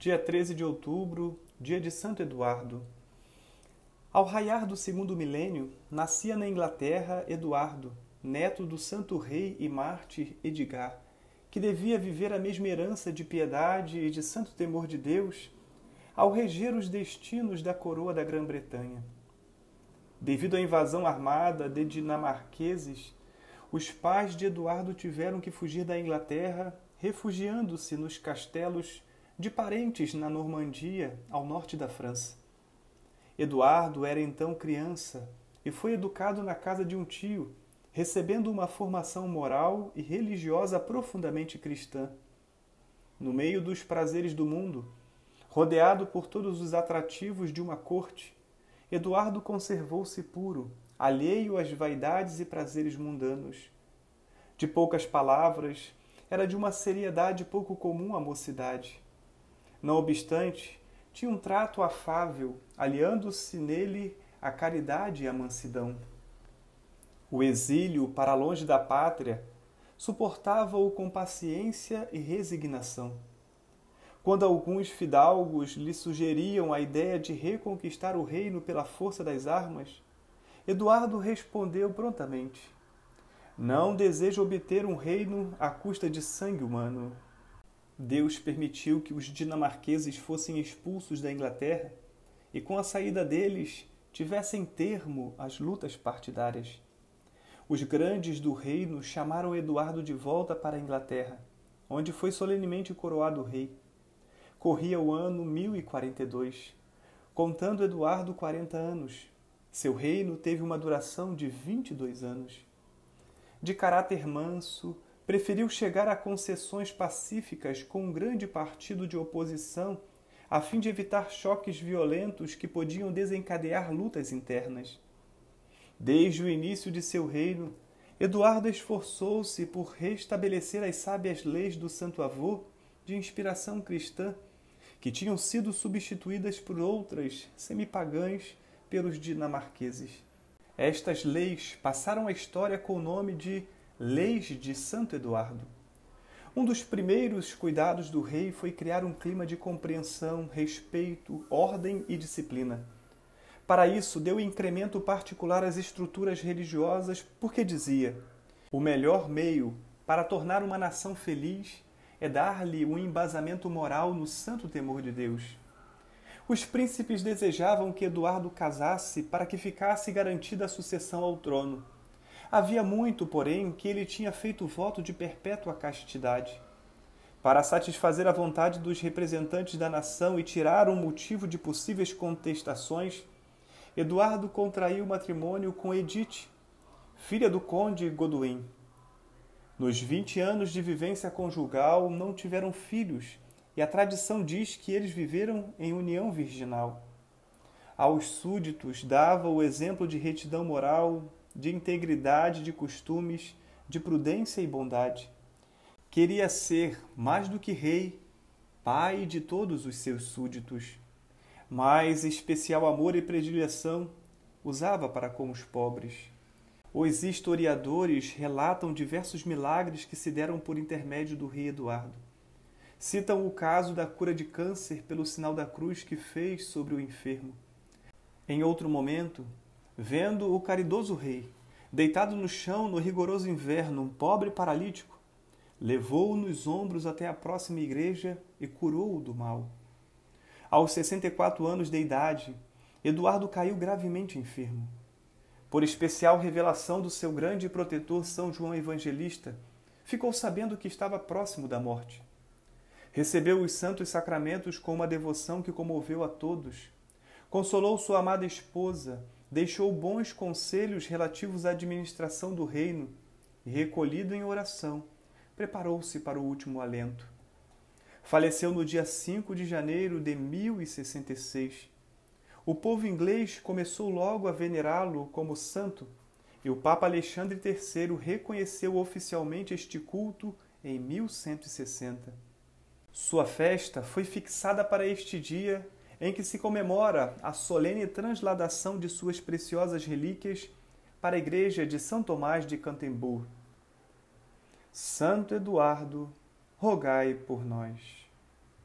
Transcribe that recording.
dia 13 de outubro, dia de Santo Eduardo. Ao raiar do segundo milênio, nascia na Inglaterra Eduardo, neto do santo rei e mártir Edgar, que devia viver a mesma herança de piedade e de santo temor de Deus ao reger os destinos da coroa da Grã-Bretanha. Devido à invasão armada de dinamarqueses, os pais de Eduardo tiveram que fugir da Inglaterra, refugiando-se nos castelos de parentes na Normandia, ao norte da França. Eduardo era então criança e foi educado na casa de um tio, recebendo uma formação moral e religiosa profundamente cristã. No meio dos prazeres do mundo, rodeado por todos os atrativos de uma corte, Eduardo conservou-se puro, alheio às vaidades e prazeres mundanos. De poucas palavras, era de uma seriedade pouco comum à mocidade. Não obstante, tinha um trato afável, aliando-se nele a caridade e a mansidão. O exílio para longe da pátria suportava-o com paciência e resignação. Quando alguns fidalgos lhe sugeriam a ideia de reconquistar o reino pela força das armas, Eduardo respondeu prontamente: Não desejo obter um reino à custa de sangue humano. Deus permitiu que os dinamarqueses fossem expulsos da Inglaterra e, com a saída deles, tivessem termo as lutas partidárias. Os grandes do reino chamaram Eduardo de volta para a Inglaterra, onde foi solenemente coroado rei. Corria o ano 1042, contando Eduardo 40 anos. Seu reino teve uma duração de 22 anos. De caráter manso, preferiu chegar a concessões pacíficas com um grande partido de oposição, a fim de evitar choques violentos que podiam desencadear lutas internas. Desde o início de seu reino, Eduardo esforçou-se por restabelecer as sábias leis do Santo Avô de inspiração cristã, que tinham sido substituídas por outras semipagãs pelos dinamarqueses. Estas leis passaram à história com o nome de Leis de Santo Eduardo. Um dos primeiros cuidados do rei foi criar um clima de compreensão, respeito, ordem e disciplina. Para isso, deu incremento particular às estruturas religiosas, porque dizia: o melhor meio para tornar uma nação feliz é dar-lhe um embasamento moral no santo temor de Deus. Os príncipes desejavam que Eduardo casasse para que ficasse garantida a sucessão ao trono. Havia muito, porém, que ele tinha feito voto de perpétua castidade. Para satisfazer a vontade dos representantes da nação e tirar um motivo de possíveis contestações, Eduardo contraiu matrimônio com Edith, filha do conde Goduim. Nos 20 anos de vivência conjugal, não tiveram filhos, e a tradição diz que eles viveram em união virginal. Aos súditos dava o exemplo de retidão moral, de integridade de costumes, de prudência e bondade. Queria ser, mais do que rei, pai de todos os seus súditos. Mais especial amor e predileção usava para com os pobres. Os historiadores relatam diversos milagres que se deram por intermédio do rei Eduardo. Citam o caso da cura de câncer pelo sinal da cruz que fez sobre o enfermo. Em outro momento, Vendo o caridoso rei, deitado no chão no rigoroso inverno, um pobre paralítico, levou-o nos ombros até a próxima igreja e curou-o do mal. Aos 64 anos de idade, Eduardo caiu gravemente enfermo. Por especial revelação do seu grande protetor São João Evangelista, ficou sabendo que estava próximo da morte. Recebeu os santos sacramentos com uma devoção que comoveu a todos. Consolou sua amada esposa deixou bons conselhos relativos à administração do reino e, recolhido em oração, preparou-se para o último alento. Faleceu no dia 5 de janeiro de 1066. O povo inglês começou logo a venerá-lo como santo e o Papa Alexandre III reconheceu oficialmente este culto em 1160. Sua festa foi fixada para este dia em que se comemora a solene transladação de suas preciosas relíquias para a igreja de São Tomás de Cantemburgo. Santo Eduardo, rogai por nós.